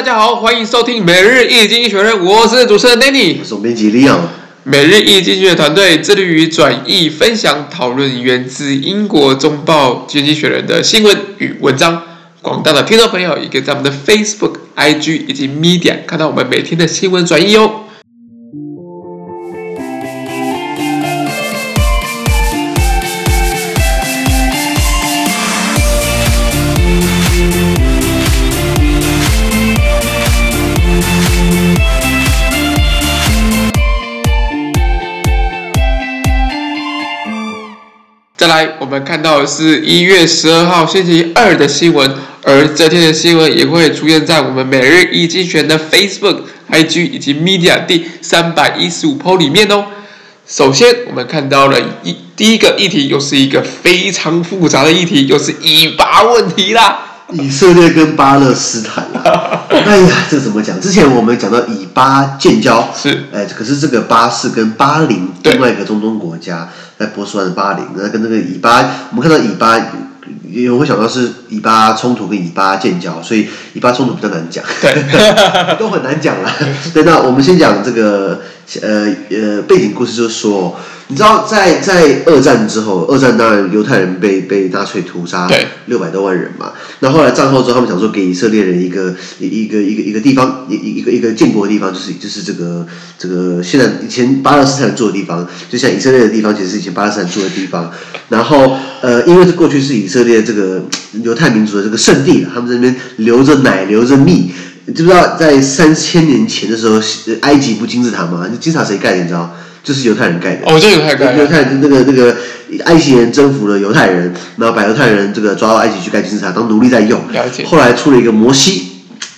大家好，欢迎收听每日易经济学人，我是主持人 Danny，我是总编辑 Leon。每日易经济学团队致力于转译、分享、讨论源自英国中报经济学人的新闻与文章。广大的听众朋友也可以在我们的 Facebook、IG 以及 Media 看到我们每天的新闻转译哟。再来，我们看到的是一月十二号星期二的新闻，而这天的新闻也会出现在我们每日一经济学的 Facebook、IG 以及 Media 第三百一十五 po 里面哦。首先，我们看到了一第一个议题，又是一个非常复杂的议题，又是以巴问题啦。以色列跟巴勒斯坦啊，哎呀，这怎么讲？之前我们讲到以巴建交，是，哎，可是这个巴是跟巴林另外一个中东国家。在波斯湾的巴林，那跟那个以巴，我们看到以巴，有会想到是以巴冲突跟以巴建交，所以以巴冲突比较难讲，对，都很难讲了。对，那我们先讲这个，呃呃，背景故事，就是说。你知道在，在在二战之后，二战当然犹太人被被纳粹屠杀对六百多万人嘛。那后，来战后之后，他们想说给以色列人一个一个一个一个地方，一一个一个建国的地方，就是就是这个这个现在以前巴勒斯坦住的地方，就像以色列的地方，其实是以前巴勒斯坦住的地方。然后呃，因为这过去是以色列这个犹太民族的这个圣地，他们在那边流着奶流着蜜。你知不知道在三千年前的时候，埃及不金字塔吗？金字塔谁盖的？你知道？就是犹太人盖的哦，这犹太盖的。犹太人那个那个埃及人征服了犹太人，然后把犹太人这个抓到埃及去盖金字塔当奴隶在用。了解。后来出了一个摩西，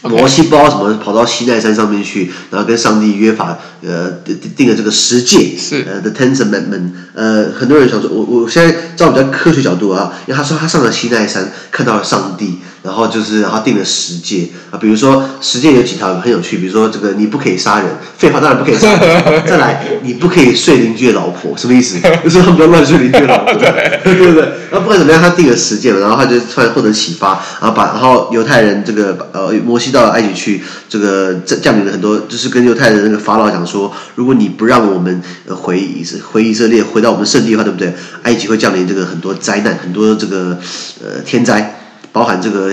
摩西不知道什么跑到西奈山上面去，然后跟上帝约法，呃，定定了这个十诫，是呃，The Ten Commandments。呃，很多人想说，我我现在照比较科学角度啊，因为他说他上了西奈山看到了上帝。然后就是，然后定了十诫啊，比如说十诫有几条很有趣，比如说这个你不可以杀人，废话当然不可以杀人。再来，你不可以睡邻居的老婆，什么意思？就是他们不要乱睡邻居的老婆，对不对？那不管怎么样，他定了十诫嘛，然后他就突然获得启发，然后把然后犹太人这个呃摩西到了埃及去，这个降临了很多，就是跟犹太人那个法老讲说，如果你不让我们回以色回以色列回到我们圣地的话，对不对？埃及会降临这个很多灾难，很多这个呃天灾。包含这个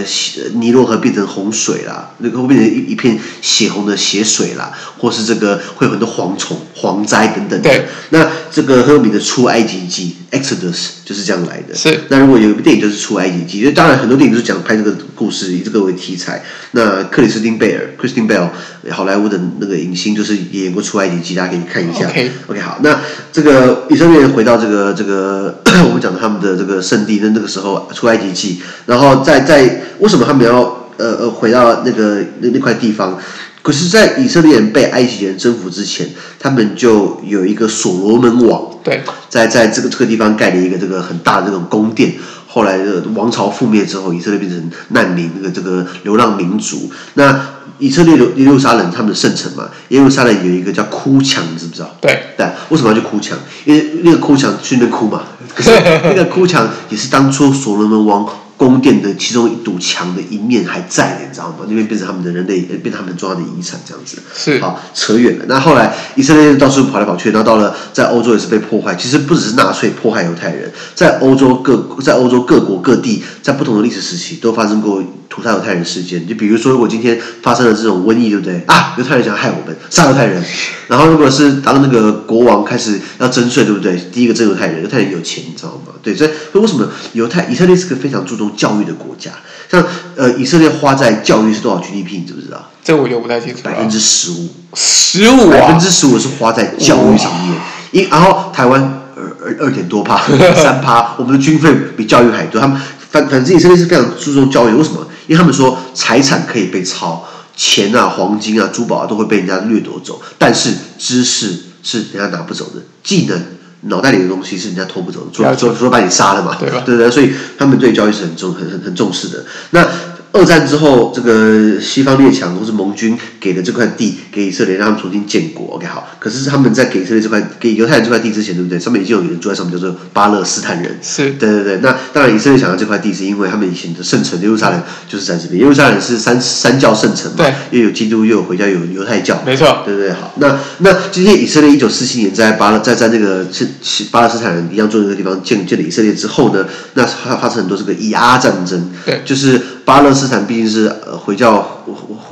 尼罗河变成洪水啦，那个会变成一一片血红的血水啦，或是这个会有很多蝗虫、蝗灾等等的。对，那这个很有名的出埃及记 （Exodus） 就是这样来的。是。那如果有一部电影就是出埃及记，就当然很多电影都是讲拍这个故事，以这个为题材。那克里斯汀贝尔 （Christian Bell） 好莱坞的那个影星，就是也演过出埃及记，大家可以看一下。OK。OK，好。那这个以色列人回到这个这个 我们讲的他们的这个圣地，那那个时候出埃及记，然后。在在为什么他们要呃呃回到那个那那块地方？可是，在以色列人被埃及人征服之前，他们就有一个所罗门王。对，在在这个这个地方盖了一个这个很大的这种宫殿。后来的王朝覆灭之后，以色列变成难民，那个这个流浪民族。那以色列耶路撒冷他们的圣城嘛，耶路撒冷有一个叫哭墙，你知不知道？对，对，为什么要去哭墙？因为那个哭墙去那边哭嘛。可 是那个哭墙也是当初所罗门王。宫殿的其中一堵墙的一面还在的，你知道吗？那边变成他们的人类，变成他们重要的遗产，这样子。是。好，扯远了。那后来以色列到处跑来跑去，然后到了在欧洲也是被破坏。其实不只是纳粹迫害犹太人，在欧洲各在欧洲各国各地，在不同的历史时期都发生过屠杀犹太人事件。就比如说，如果今天发生了这种瘟疫，对不对？啊，犹太人想害我们，杀犹太人。然后如果是当那个国王开始要征税，对不对？第一个征犹太人，犹太人有钱，你知道吗？对，所以为什么犹太以色列是个非常注重教育的国家？像呃，以色列花在教育是多少 GDP？你知不知道？这我就不太清楚。百分之十五，十五，百分之十五是花在教育上面。一，然后台湾二二二点多趴，三趴，我们的军费比教育还多。他们反反正以色列是非常注重教育，为什么？因为他们说财产可以被抄，钱啊、黄金啊、珠宝啊都会被人家掠夺走，但是知识是人家拿不走的，技能。脑袋里的东西是人家偷不走的，除了除了把你杀了嘛，对吧？对对，所以他们对教育是很重、很很很重视的。那二战之后，这个西方列强或是盟军给的这块地给以色列，让他们重新建国。OK，好。可是他们在给以色列这块给犹太人这块地之前，对不对？上面已经有人住在上面，叫做巴勒斯坦人。是。对对对。那当然，以色列想要这块地，是因为他们以前的圣城耶路撒冷就是在这边。耶路撒冷是三三教圣城嘛？对。又有基督，又有回教，又有犹太教。没错。对对对。好，那那今天以色列一九四七年在巴勒在在那个是巴勒斯坦人一样住的那个地方建建了以色列之后呢，那发发生很多这个以阿战争。对。就是。巴勒斯坦毕竟是呃回教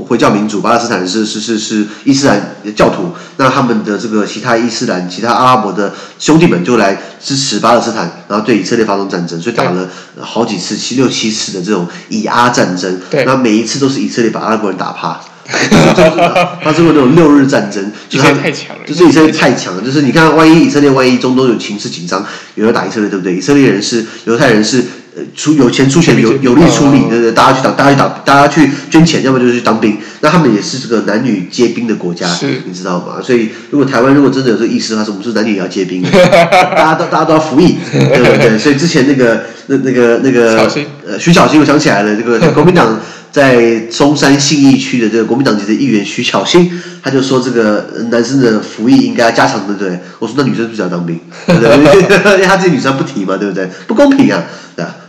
回教民主，巴勒斯坦是是是是伊斯兰教徒，那他们的这个其他伊斯兰、其他阿拉伯的兄弟们就来支持巴勒斯坦，然后对以色列发动战争，所以打了好几次七六七次的这种以阿战争，对，那每一次都是以色列把阿拉伯人打趴，发生过那种六日战争，就是他太强了，就是以色列太强了，就是你看，万一以色列万一中东有情势紧张，有人打以色列，对不对？以色列人是犹太人是。出有钱出钱，有有力出力，对对，大家去打，大家去打，大家去捐钱，要么就是去当兵。那他们也是这个男女皆兵的国家，你知道吗？所以如果台湾如果真的有这个意思的话，说我们是男女也要皆兵，大家都大家都要服役，对不对？所以之前那个那那个那个呃徐小新，我想起来了，这个国民党在中山信义区的这个国民党籍的议员徐巧芯，他就说这个男生的服役应该要加强，对不对？我说那女生是不是要当兵？对不对？因为他自己女生不提嘛，对不对？不公平啊！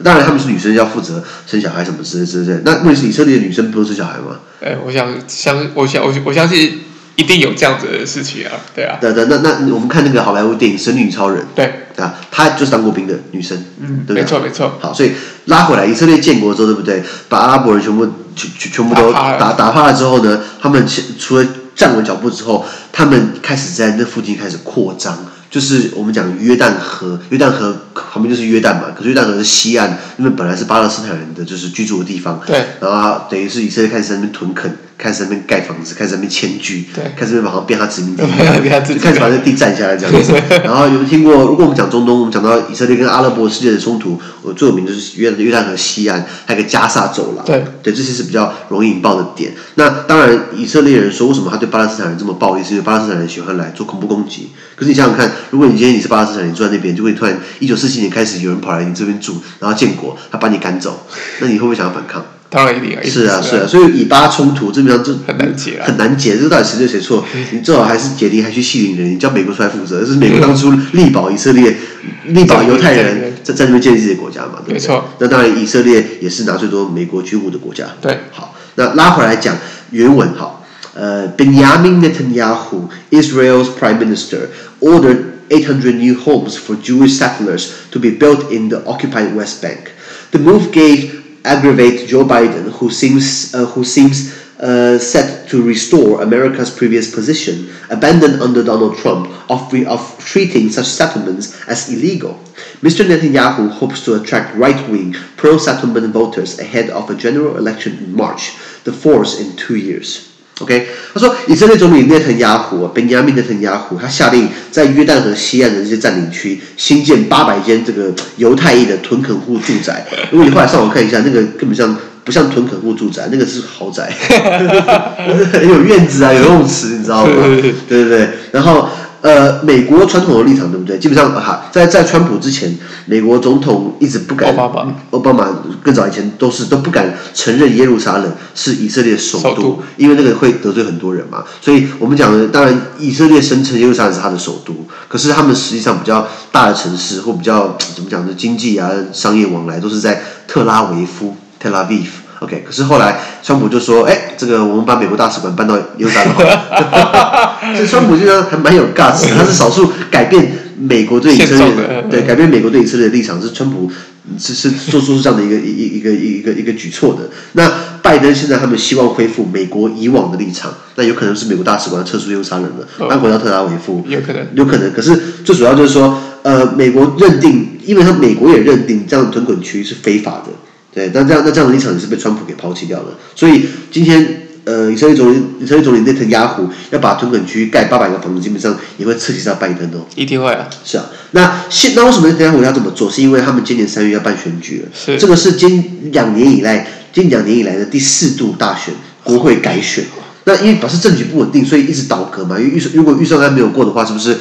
当然，他们是女生要负责生小孩什么之类之类。那问题是以色列的女生不都生小孩吗？哎，我想相，我想我我相信一定有这样子的事情啊，对啊。对对，那那我们看那个好莱坞电影《神女超人》，对啊，她就是当过兵的女生，嗯，对，没错没错。好，所以拉回来，以色列建国之后，对不对？把阿拉伯人全部全全全部都打打趴了之后呢，他们除了站稳脚步之后，他们开始在那附近开始扩张。就是我们讲约旦河，约旦河旁边就是约旦嘛。可是约旦河是西岸，因为本来是巴勒斯坦人的就是居住的地方。对。然后等于是以色列开始在那边屯垦，开始在那边盖房子，开始在那边迁居。对。开始在那边变他殖民地，就开始把这地占下来这样子。然后有没有听过？如果我们讲中东，我们讲到以色列跟阿拉伯世界的冲突，我最有名的就是约约旦河西岸，还有个加萨走廊。对。对，这些是比较容易引爆的点。那当然，以色列人说为什么他对巴勒斯坦人这么暴力，是因为巴勒斯坦人喜欢来做恐怖攻击。可是你想想看，如果你今天你是巴勒斯坦人，你住在那边，就会突然一九四七年开始有人跑来你这边住，然后建国，他把你赶走，那你会不会想要反抗？当然一定啊！是啊，是啊，所以以巴冲突基本上就很难解，很难解，这个到底谁对谁错？你最好还是解铃还须系铃人，你叫美国出来负责，这是美国当初力保以色列、力保犹太人在在那边建立自己的国家嘛，对不对？没错。那当然，以色列也是拿最多美国军武的国家。对。好，那拉回来讲原文哈，呃，Benjamin Netanyahu, Israel's Prime Minister, ordered 800 new homes for Jewish settlers to be built in the occupied West Bank. The move gave aggravate Joe Biden, who seems uh, who seems uh, set to restore America's previous position, abandoned under Donald Trump, of, of treating such settlements as illegal. Mr. Netanyahu hopes to attract right-wing, pro-settlement voters ahead of a general election in March, the fourth in two years. OK，他说以色列总理内藤雅虎啊，本雅明内藤雅虎，他下令在约旦河西岸的这些占领区新建八百间这个犹太裔的屯垦户住宅。如果你后来上网看一下，那个根本上不像屯垦户住宅，那个是豪宅，有院子啊，有游泳池，你知道吗？对对对，然后。呃，美国传统的立场对不对？基本上哈，在在川普之前，美国总统一直不敢，奥巴马，奥巴马更早以前都是都不敢承认耶路撒冷是以色列首都，首都，因为那个会得罪很多人嘛。所以我们讲的，当然以色列声称耶路撒冷是他的首都，可是他们实际上比较大的城市或比较怎么讲的经济啊、商业往来都是在特拉维夫 （Tel Aviv）。OK，可是后来川普就说：“哎，这个我们把美国大使馆搬到耶路撒冷好了。”所以川普就说还蛮有 guts，他是少数改变美国对以色列的对改变美国对以色列的立场，是川普是是做出这样的一个一一个一个一个举措的。那拜登现在他们希望恢复美国以往的立场，那有可能是美国大使馆撤出耶路撒冷了，搬回到特拉维夫，有可能有可能。可是最主要就是说，呃，美国认定，因为他美国也认定这样的屯垦区是非法的。对，那这样那这样的立场也是被川普给抛弃掉了。所以今天，呃，以色列总理以色列总理内特亚虎要把屯垦区盖八百个房子，基本上也会刺激到拜登哦。一定会啊。是啊，那现那为什么内特亚虎要这么做？是因为他们今年三月要办选举了。是。这个是今两年以来，近两年以来的第四度大选，国会改选。那因为表示政局不稳定，所以一直倒戈嘛。因为预算如果预算案没有过的话，是不是？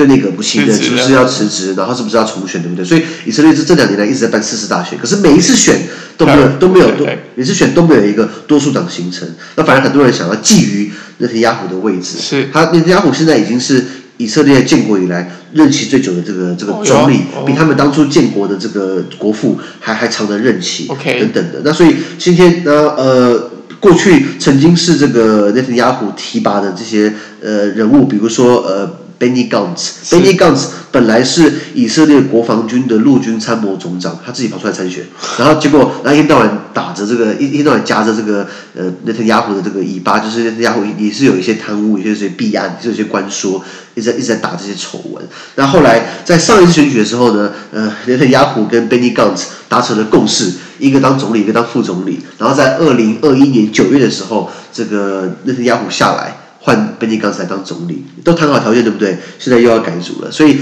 对内阁不信任，是不是要辞职，然后是不是要重选，对不对？所以以色列这这两年来一直在办四次大选，可是每一次选都没有都没有都，每次选都没有一个多数党形成。那反而很多人想要觊觎内塔尼亚胡的位置，是他内塔尼亚胡现在已经是以色列建国以来任期最久的这个这个总理，比他们当初建国的这个国父还还长的任期等等的。那所以今天呢，呃。过去曾经是这个内塔尼亚胡提拔的这些呃人物，比如说呃，Benny Gantz，Benny Gantz 本来是以色列国防军的陆军参谋总长，他自己跑出来参选，然后结果那一天到晚打着这个一一天到晚夹着这个呃内塔尼亚胡的这个尾巴，就是内塔尼亚胡也是有一些贪污，有些弊案，有些官说，一直在一直在打这些丑闻。那后来在上一次选举的时候呢，呃，内塔尼亚胡跟 Benny Gantz 达成了共识。一个当总理，一个当副总理，然后在二零二一年九月的时候，这个内塔尼亚胡下来，换贝尼刚才当总理，都谈好条件，对不对？现在又要改组了，所以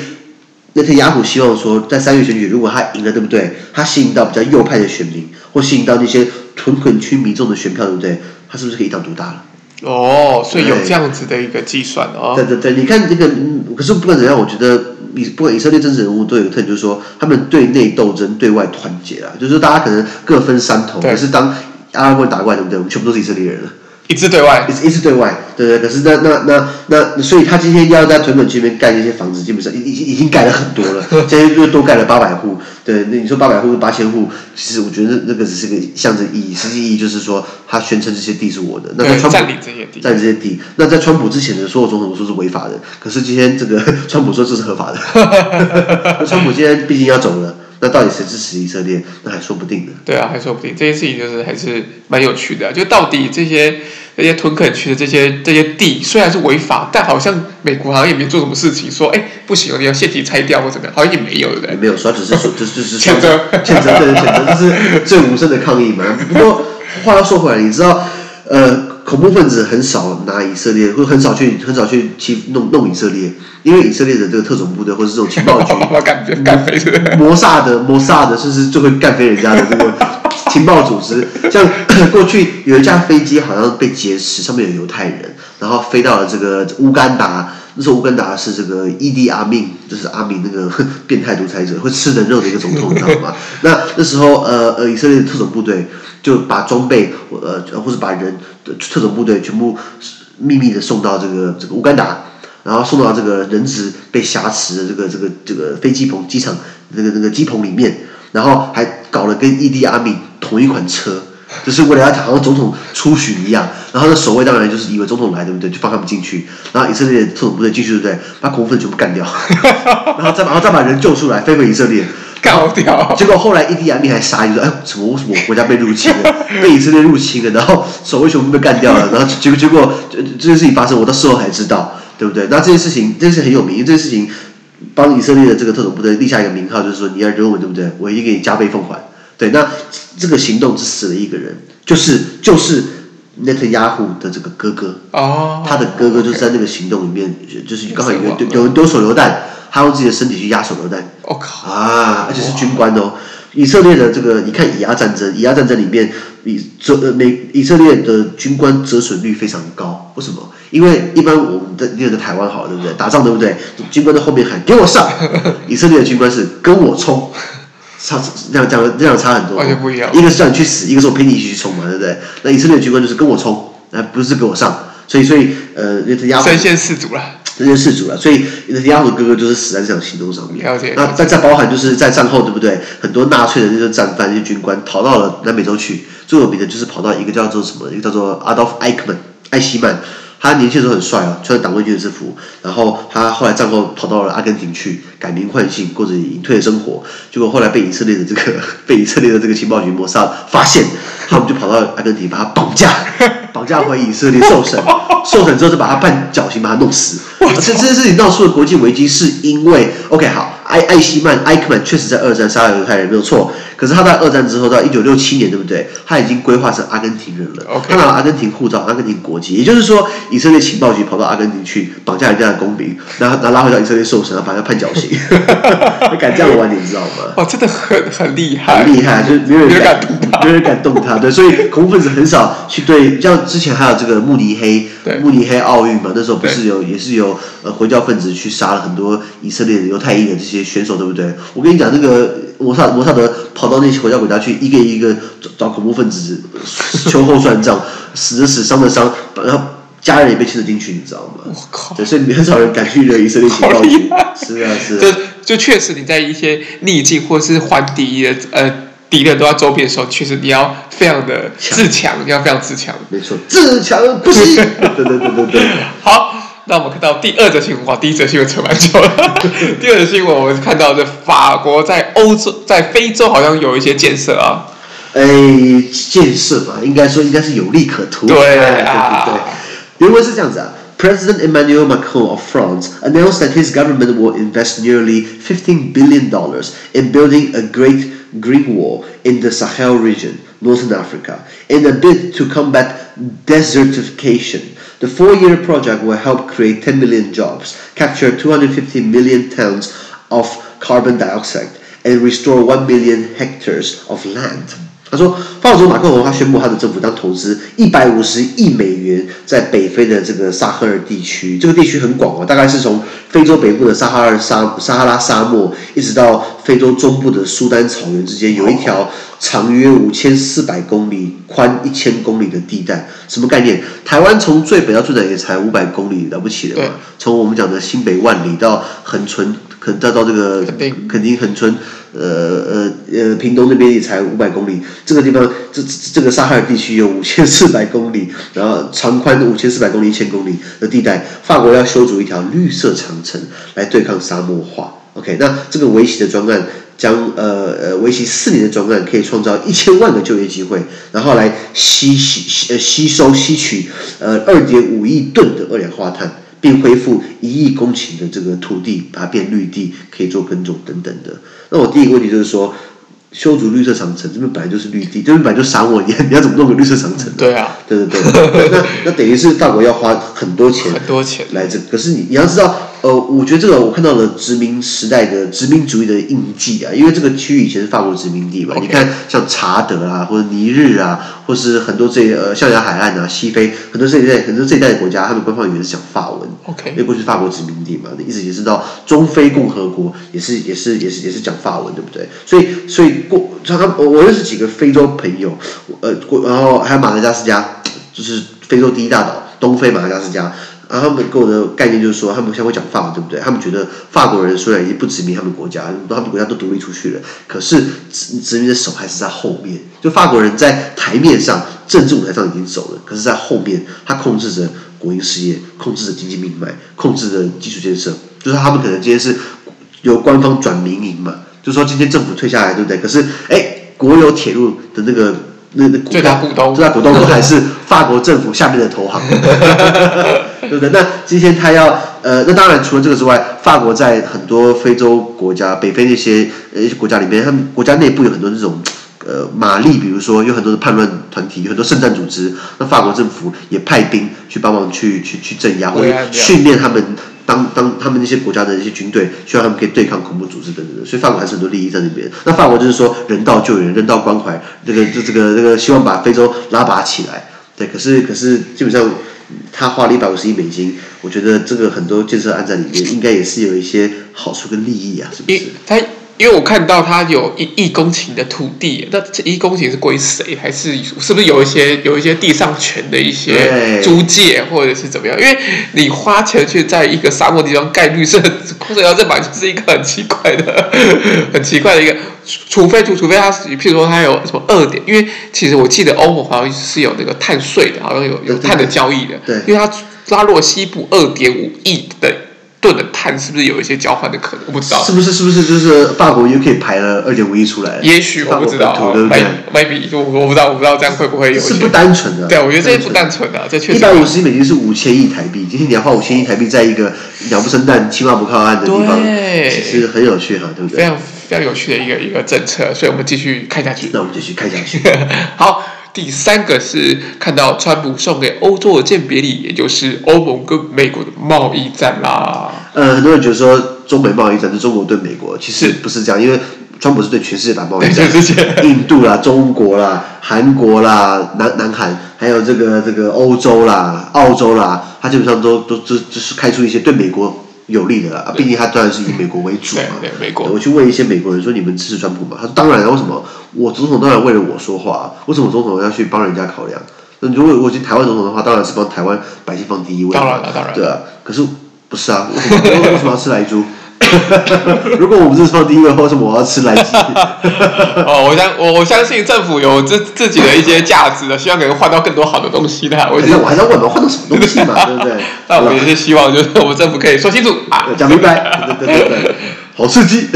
那天雅虎希望说，在三月选举，如果他赢了，对不对？他吸引到比较右派的选民，或吸引到那些屯垦区民众的选票，对不对？他是不是可以一党独大了？哦，所以有这样子的一个计算哦。对对对，你看这个，可是不管怎样，我觉得。以不管以色列政治人物都有个特点，就是说他们对内斗争，对外团结啊。就是说大家可能各分山头，可是当阿拉伯人打过来，对不对？我们全部都是以色列人了。一致对外，一致对外，对对。可是那那那那，所以他今天要在屯垦区那边盖那些房子，基本上已已经已经盖了很多了，现在又多盖了八百户。对，那你说八百户、八千户，其实我觉得那那个只是个象征意义，实际意义就是说他宣称这些地是我的。那在川普占领这些地，占领这些地。那在川普之前的所有总统都说是违法的，可是今天这个 川普说这是合法的。川普今天毕竟要走了。那到底谁支持以色列？那还说不定呢。对啊，还说不定。这件事情就是还是蛮有趣的，就到底这些这些屯垦区的这些这些地虽然是违法，但好像美国好像也没做什么事情，说哎不行，你要现体拆掉或怎么样，好像也没有，对不对？没有，说只是说就就是谴责谴责对谴责，这是最无声的抗议嘛。不过话要说回来，你知道呃。恐怖分子很少拿以色列，或很少去很少去去弄弄以色列，因为以色列的这个特种部队或者这种情报局，干飞的摩萨的摩萨的，甚至就会干飞人家的这个 情报组织。像 过去有一架飞机好像被劫持，上面有犹太人，然后飞到了这个乌干达。那时候乌干达是这个伊迪阿明，就是阿明那个 变态独裁者，会吃人肉的一个总统，你知道吗？那那时候呃呃，以色列的特种部队就把装备呃或者把人的特种部队全部秘密的送到这个这个乌干达，然后送到这个人质被挟持的这个这个这个飞机棚机场那个那个机棚里面，然后还搞了跟伊迪阿明同一款车。就是为了要好像总统出巡一样，然后那守卫当然就是以为总统来，对不对？就放他们进去，然后以色列特种部队进去，对不对？把恐怖分子全部干掉，然后再把然后再把人救出来，飞回以色列，干掉。结果后来伊迪亚米还杀一个，哎，什么？为什么我国家被入侵了？被以色列入侵了，然后守卫全部被干掉了，然后结果结果这这件事情发生，我到事后才知道，对不对？那这件事情这件事很有名，因为这件事情帮以色列的这个特种部队立下一个名号，就是说你要惹我，对不对？我一定给你加倍奉还。对，那这个行动只死了一个人，就是就是内塔尼亚胡的这个哥哥，哦，他的哥哥就是在那个行动里面，就是刚好有人有人丢手榴弹，他用自己的身体去压手榴弹，我靠啊，而且是军官哦，以色列的这个你看以阿战争，以阿战争里面以折呃美以色列的军官折损率非常高，为什么？因为一般我们在那个台湾好，对不对？打仗对不对？军官在后面喊给我上，以色列的军官是跟我冲。差这样讲这样差很多，完全不一样。一个是叫你去死，一个是我陪你一起去冲嘛，对不对？那以色列的军官就是跟我冲，那不是跟我上，所以所以呃，那亚身先士卒了，身先士卒了。所以那亚胡哥哥就是死在这场行动上面。了解。那再再包含就是在战后，对不对？很多纳粹的那些战犯、那些军官逃到了南美洲去，最有名的就是跑到一个叫做什么，一个叫做 Adolf Eichmann 艾希曼。他年轻的时候很帅啊，穿着党卫军的制服，然后他后来战后跑到了阿根廷去改名换姓，过着隐退的生活。结果后来被以色列的这个 被以色列的这个情报局摩萨发现，他们就跑到阿根廷把他绑架，绑架回以色列受审，受审之后就把他判绞刑，把他弄死。而且这件事情闹出了国际危机，是因为 OK 好，艾艾希曼艾克曼确实在二战杀了犹太人没有错，可是他在二战之后到一九六七年，对不对？他已经规划成阿根廷人了。他拿了阿根廷护照、阿根廷国籍，也就是说，以色列情报局跑到阿根廷去绑架人家的公民，然后然后拉回到以色列受审，然后把他判绞刑。你敢这样玩，你知道吗？哦，真的很很厉害，很厉害，就是没有人敢，没有人敢动他。对，所以恐怖分子很少去对，像之前还有这个慕尼黑，慕尼黑奥运嘛，那时候不是有也是有呃回教分子去杀了很多以色列的犹太裔的这些选手，对不对？我跟你讲，那个摩萨摩萨德跑到那些回教国家去，一个一个找找恐怖分子秋后算账，死的死，伤的伤，然后家人也被牵扯进去，你知道吗？我靠！对，所以很少人敢去惹以色列情报局。是啊，是啊。就就确实你在一些逆境或是还敌的呃敌人都在周边的时候，确实你要非常的自强，你要非常自强。没错，自强不息。对对对对对。好。那我们看到第二则新闻，哇，第一则新闻扯蛮久了。第二则新闻，我们看到这法国在欧洲、在非洲好像有一些建设啊。哎，建设嘛，应该说应该是有利可图。对啊，对对对。原文是这样子啊，President Emmanuel Macron of France announced that his government will invest nearly fifteen billion dollars in building a great green wall in the Sahel region, Northern Africa, in a bid to combat desertification. The four-year project will help create 10 million jobs, capture 250 million tons of carbon dioxide, and restore 1 million hectares of land. 他说，法国总统马克龙他宣布他的政府将投资一百五十亿美元在北非的这个撒赫尔地区。这个地区很广哦，大概是从非洲北部的撒哈尔沙撒哈拉沙漠，一直到非洲中部的苏丹草原之间，有一条长约五千四百公里、宽一千公里的地带。什么概念？台湾从最北到最南也才五百公里，了不起的嘛？从我们讲的新北万里到恒春，可能到到这个肯定恒村。呃呃呃，屏东那边也才五百公里，这个地方这这个撒哈尔地区有五千四百公里，然后长宽五千四百公里、一千公里的地带，法国要修筑一条绿色长城来对抗沙漠化。OK，那这个围棋的专案将呃呃为期四年的专案可以创造一千万个就业机会，然后来吸吸呃吸收吸取呃二点五亿吨的二氧化碳。并恢复一亿公顷的这个土地，把它变绿地，可以做耕种等等的。那我第一个问题就是说，修筑绿色长城，这边本来就是绿地，这边本来就是沙漠，你 你要怎么弄个绿色长城？对啊，对对对。那那等于是大国要花很多钱，很多钱来这个。可是你你要知道。呃，我觉得这个我看到了殖民时代的殖民主义的印记啊，因为这个区域以前是法国殖民地嘛。Okay. 你看，像查德啊，或者尼日啊，或是很多这呃象牙海岸啊，西非很多这一带很多这一代的国家，他们官方语言是讲法文。OK，因为过去是法国殖民地嘛，一直也是到中非共和国也是也是也是也是讲法文，对不对？所以所以过像他我我认识几个非洲朋友，呃，过然后还有马达加斯加，就是非洲第一大岛，东非马达加斯加。然后他们给我的概念就是说，他们现在会讲法文，对不对？他们觉得法国人虽然已经不殖民他们国家，他们国家都独立出去了，可是殖殖民的手还是在后面。就法国人在台面上政治舞台上已经走了，可是在后面他控制着国营事业，控制着经济命脉，控制着基础建设。就是他们可能今天是由官方转民营嘛，就是说今天政府退下来，对不对？可是哎，国有铁路的那个。那那最大股东，最大股东还是法国政府下面的投行，对不对？那今天他要呃，那当然除了这个之外，法国在很多非洲国家、北非那些呃一些国家里面，他们国家内部有很多这种呃马力，比如说有很多的叛乱团体，有很多圣战组织，那法国政府也派兵去帮忙去去去镇压或者训练他们。当当他们那些国家的一些军队，需要他们可以对抗恐怖组织等等的，所以法国还是很多利益在那边。那法国就是说人道救援、人道关怀，这个这这个这个希望把非洲拉拔起来。对，可是可是基本上他花了一百五十亿美金，我觉得这个很多建设案在里面应该也是有一些好处跟利益啊，是不是？因为我看到他有一亿公顷的土地，那这一公顷是归谁？还是是不是有一些有一些地上权的一些租借，或者是怎么样？因为你花钱去在一个沙漠地方盖绿色空调这本来就是一个很奇怪的、很奇怪的一个，除非除除非他是，譬如说他有什么二点，因为其实我记得欧盟好像是有那个碳税的，好像有有碳的交易的，对，因为他拉落西部二点五亿的。吨的碳是不是有一些交换的可能？我不知道。是不是？是不是就是法国又可以排了二点五亿出来？也许我不知道，对不对？Maybe 我我不知道，我不知道这样会不会有？是不单纯的。对，我觉得这些不单纯的，这确实。一百五十亿美金是五千亿台币，今天你要花五千亿台币在一个鸟不生蛋、青蛙不靠岸的地方，其实很有趣哈，对不对？非常非常有趣的一个一个政策，所以我们继续看下去。那我们继续看下去。好。第三个是看到川普送给欧洲的鉴别礼，也就是欧盟跟美国的贸易战啦。呃，很多人觉得说中美贸易战是中国对美国，其实不是这样，因为川普是对全世界打贸易战，印度啦、中国啦、韩国啦、南南韩，还有这个这个欧洲啦、澳洲啦，他基本上都都都就是开出一些对美国。有利的啦，毕竟他当然是以美国为主嘛。美国。我去问一些美国人说：“你们支持川普吗？”他说：“当然了，为什么？我总统当然为了我说话，为什么总统要去帮人家考量？那如果我是台湾总统的话，当然是帮台湾百姓放第一位。当然了，当然。对啊，可是不是啊？为什么？为什么要吃莱猪？如果我不是放第一位，为什么我要吃来鸡？哦，我相我我相信政府有自自己的一些价值的，希望可以换到更多好的东西的。我我还在问嘛，换到什么东西嘛？对不对？那我也是希望，就是我们政府可以说清楚啊，讲明白。对对对对，好刺激！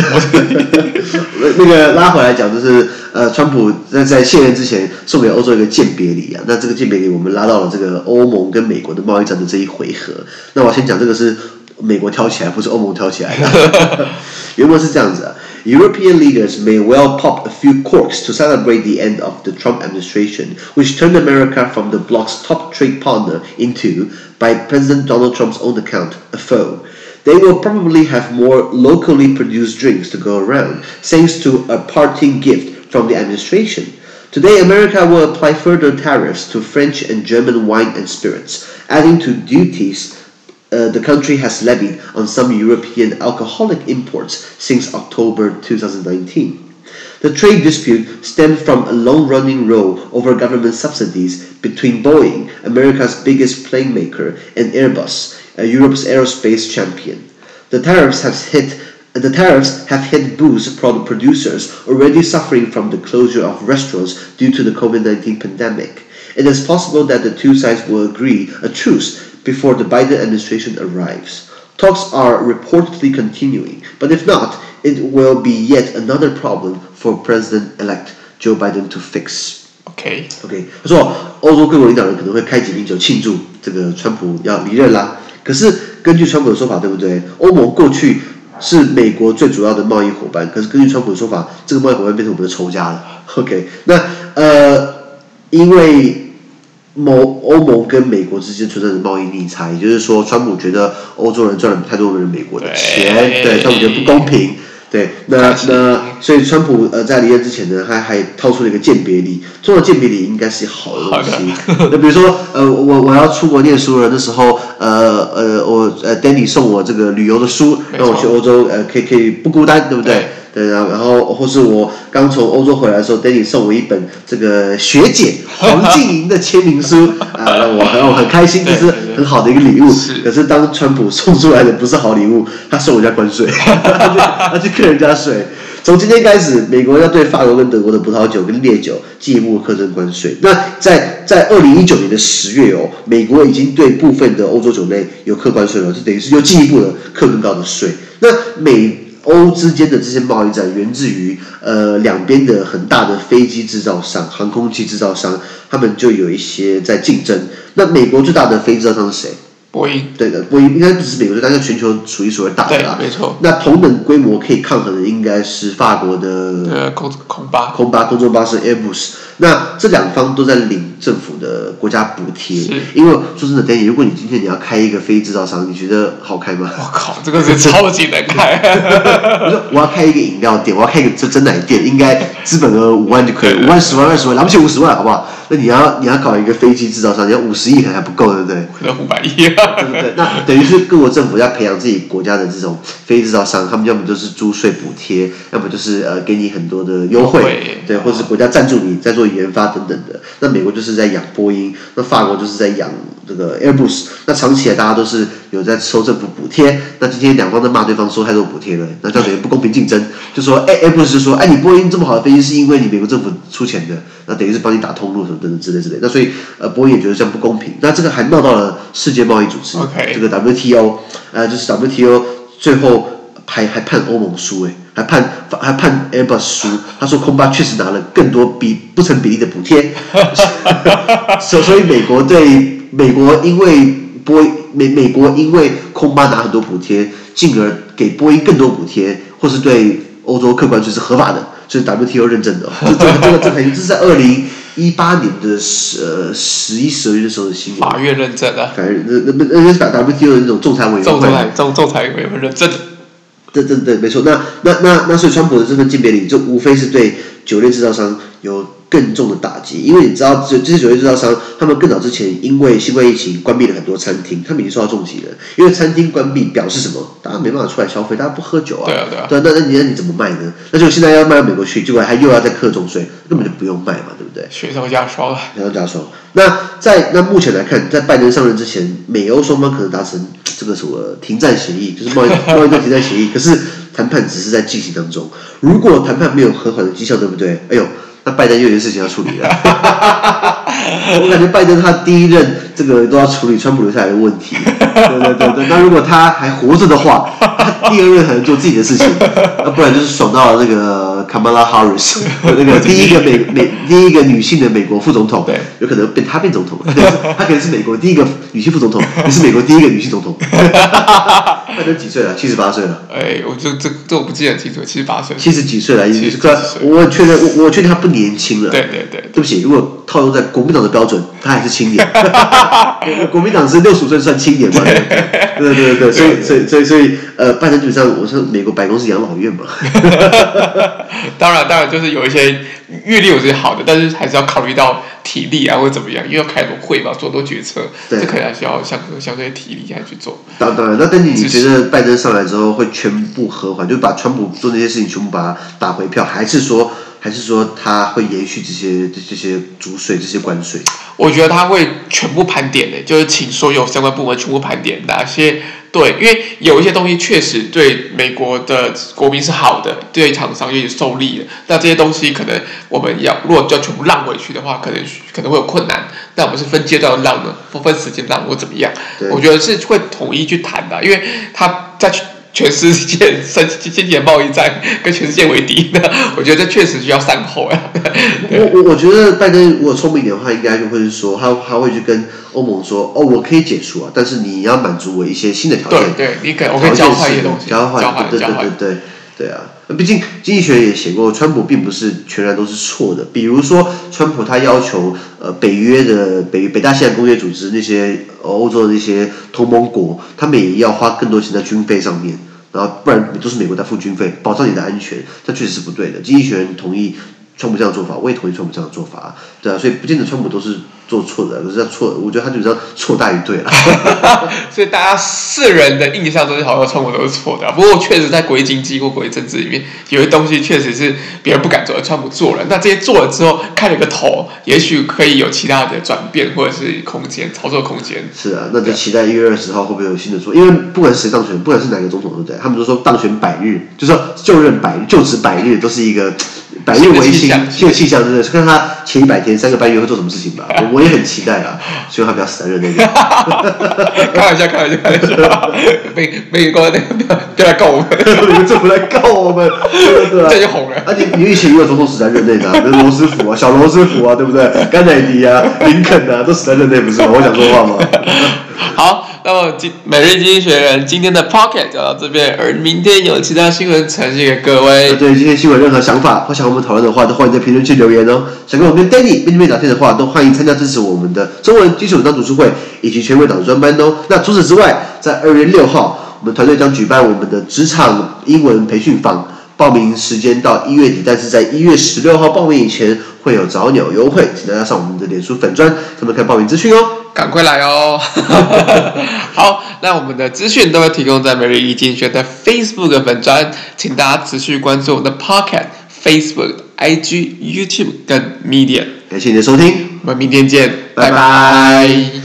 那个拉回来讲，就是呃，川普在在卸任之前送给欧洲一个鉴别礼啊。那这个鉴别礼，我们拉到了这个欧盟跟美国的贸易战的这一回合。那我先讲这个是。美国挑起来，不是欧盟挑起来的。原文是这样子啊：European leaders may well pop a few corks to celebrate the end of the Trump administration, which turned America from the bloc's top trade partner into, by President Donald Trump's own account, a foe. They will probably have more locally produced drinks to go around, thanks to a parting gift from the administration. Today, America will apply further tariffs to French and German wine and spirits, adding to duties uh, the country has levied on some European alcoholic imports since October 2019. The trade dispute stemmed from a long running row over government subsidies between Boeing, America's biggest plane maker, and Airbus, Europe's aerospace champion. The tariffs have hit the tariffs have hit booze product producers already suffering from the closure of restaurants due to the COVID 19 pandemic. It is possible that the two sides will agree a truce before the Biden administration arrives. Talks are reportedly continuing, but if not, it will be yet another problem for President-elect Joe Biden to fix. OK OK，他说欧洲各国领导人可能会开几瓶酒庆祝这个川普要离任啦。可是根据川普的说法，对不对？欧盟过去是美国最主要的贸易伙伴，可是根据川普的说法，这个贸易伙伴变成我们的仇家了。OK，那呃，因为。欧欧盟跟美国之间存在的贸易逆差，也就是说，川普觉得欧洲人赚了太多人美国的钱，对，川普觉得不公平，对，那那所以川普呃在离任之前呢，他还，还掏出了一个鉴别礼，做了鉴别礼应该是好的东西，那比如说呃我我要出国念书了，那时候呃呃我呃 Danny 送我这个旅游的书，让我去欧洲呃可以可以不孤单，对不对？对，然后然后或是我刚从欧洲回来的时候，Danny 送我一本这个学姐黄静莹的签名书 啊，让我让我很开心，这是很好的一个礼物。可是当川普送出来的不是好礼物，他送人家关税，他去克人家税。从今天开始，美国要对法国跟德国的葡萄酒跟烈酒进一步课征关税。那在在二零一九年的十月哦，美国已经对部分的欧洲酒类有课关税了，就等于是又进一步的课更高的税。那美。欧之间的这些贸易战源自于呃两边的很大的飞机制造商、航空器制造商，他们就有一些在竞争。那美国最大的飞机制造商是谁？波音。对的，波音应该不是美国最大，但是全球数一数二大的啦。没错。那同等规模可以抗衡的应该是法国的呃空空巴。空巴空中巴士 Airbus。那这两方都在领政府的国家补贴，因为说真的，Danny，如果你今天你要开一个飞机制造商，你觉得好开吗？我靠，这个是超级难开。我说我要开一个饮料店，我要开一个真真奶店，应该资本额五万就可以，五万、十万、二十万，了不起五十万，好不好？那你要你要搞一个飞机制造商，你要五十亿可能还不够，对不对？可能五百亿啊。对不对？那等于是各国政府要培养自己国家的这种非制造商，他们要么就是租税补贴，要么就是呃给你很多的优惠，对，或者是国家赞助你在做研发等等的。那美国就是在养波音，那法国就是在养这个 Airbus。那长期来大家都是有在收政府补贴。那今天两方在骂对方收太多补贴了，那这样等于不公平竞争。就说哎哎，不是说哎，你波音这么好的飞机是因为你美国政府出钱的，那等于是帮你打通路什么等等之类之类。那所以呃，波音也觉得这样不公平。那这个还闹到了世界贸易组织，Okay. 这个 WTO，呃，就是 WTO 最后还还判欧盟输哎。还判还判 Airbus 输，他说空巴确实拿了更多比不成比例的补贴，所所以美国对美国因为波美美国因为空巴拿很多补贴，进而给波音更多补贴，或是对欧洲客观税是合法的，所以 WTO 认证的。这这这个这肯定这是在二零一八年的十呃十一十二月的时候的新闻。法院认证的。法院那那那那是 WTO 的那种仲裁委员会。仲裁仲仲裁委员会认证。对对对，没错。那那那那，所以川普的这份鉴别里，就无非是对酒店制造商有更重的打击。因为你知道，这这些酒店制造商，他们更早之前因为新冠疫情关闭了很多餐厅，他们已经受到重击了。因为餐厅关闭表示什么？大家没办法出来消费，大家不喝酒啊。对啊对啊。对，那那你那你怎么卖呢？那就现在要卖到美国去，结果还又要再课重税，根本就不用卖嘛，对不对？雪上加霜啊。雪上加霜。那在那目前来看，在拜登上任之前，美欧双方可能达成这个什么停战协议，就是贸易 贸易战停战协议，可是。谈判只是在进行当中，如果谈判没有和缓的迹象，对不对？哎呦，那拜登又有事情要处理了。我感觉拜登他第一任这个都要处理川普留下来的问题。对对对对，那如果他还活着的话，他第二任可能做自己的事情，那不然就是爽到了那个 Kamala Harris，那个第一个美美第一个女性的美国副总统，对，有可能变他变总统，他可能是美国第一个女性副总统，也是美国第一个女性总统。她都几岁了？七十八岁了。哎，我就这这我不记得清楚，七十八岁。七十几岁了，已经是个。我确认，我我确定他不年轻了。对对对。对不起，如果套用在国民党的标准，他还是青年。国民党是六十五岁算青年嘛？对对对对，所以所以所以所以呃，拜登基本上，我说美国白宫是养老院嘛。当 然当然，就是有一些阅历，我觉得好的，但是还是要考虑到。体力啊，或者怎么样？因为要开很多会嘛，做很多决策，对这可能还需要相相对体力来去做。当当然，那但你你觉得拜登上来之后会全部和缓，就把川普做那些事情全部把它打回票，还是说还是说他会延续这些这些租税这些关税？我觉得他会全部盘点的，就是请所有相关部门全部盘点哪些。对，因为有一些东西确实对美国的国民是好的，对厂商也有受利的。那这些东西可能我们要如果要全部让回去的话，可能可能会有困难。那我们是分阶段让的，不分时间让或怎么样？我觉得是会统一去谈的，因为他在。全世界生经济贸易战跟全世界为敌，的我觉得这确实需要善后呀。我我我觉得拜登如果聪明点的话，应该就会是说，他他会去跟欧盟说，哦，我可以解除啊，但是你要满足我一些新的条件。对，对你可以，我可以交换一些东西。交换，交换，对对对对对，对啊。毕竟经济学也写过，川普并不是全然都是错的。比如说，川普他要求呃北约的北北大西洋公约组织那些欧洲的那些同盟国，他们也要花更多钱在军费上面，然后不然都是美国在付军费，保障你的安全，这确实是不对的。经济学人同意川普这样做法，我也同意川普这样做法，对啊，所以不见得川普都是。做错的，可是他错，我觉得他就这样错大于对了。所以大家世人的印象都是好像川普都是错的，不过确实在国际经济或国际政治里面，有些东西确实是别人不敢做，而川普做了。那这些做了之后，开了个头，也许可以有其他的转变或者是空间操作空间。是啊，那就期待一月二十号会不会有新的做，因为不管谁当选，不管是哪个总统都对，他们都说当选百日，就是说就任百日，就职百日都是一个。百日维新，这个气象真的是看他前一百天三个半月会做什么事情吧。我我也很期待啊，希望他不要死在任内。开玩笑，开玩笑，开玩笑。美美国那个不要来告我们，你们政府来告我们，对对对，这就红了。而且你以前也有总统死在任内的，比如罗斯福啊，小罗斯福啊，对不对？甘乃迪啊，林肯啊，都死在任内，不是吗？我想说话吗？好。那么今每日经济学人今天的 Pocket 就到这边，而明天有其他新闻呈现给各位。对今天新闻任何想法或想我们讨论的话，都欢迎在评论区留言哦。想跟我跟 Danny 面对面聊天的话，都欢迎参加支持我们的中文基础文章读书会以及全国导师专班哦。那除此之外，在二月六号，我们团队将举办我们的职场英文培训坊，报名时间到一月底，但是在一月十六号报名以前会有早鸟优惠，请大家上我们的脸书粉专，他们看报名资讯哦。赶快来哦！好，那我们的资讯都会提供在每日一经济学的 Facebook 粉专，请大家持续关注我们的 Pocket、Facebook、IG、YouTube 跟 Media。感谢你的收听，我们明天见，拜拜。拜拜。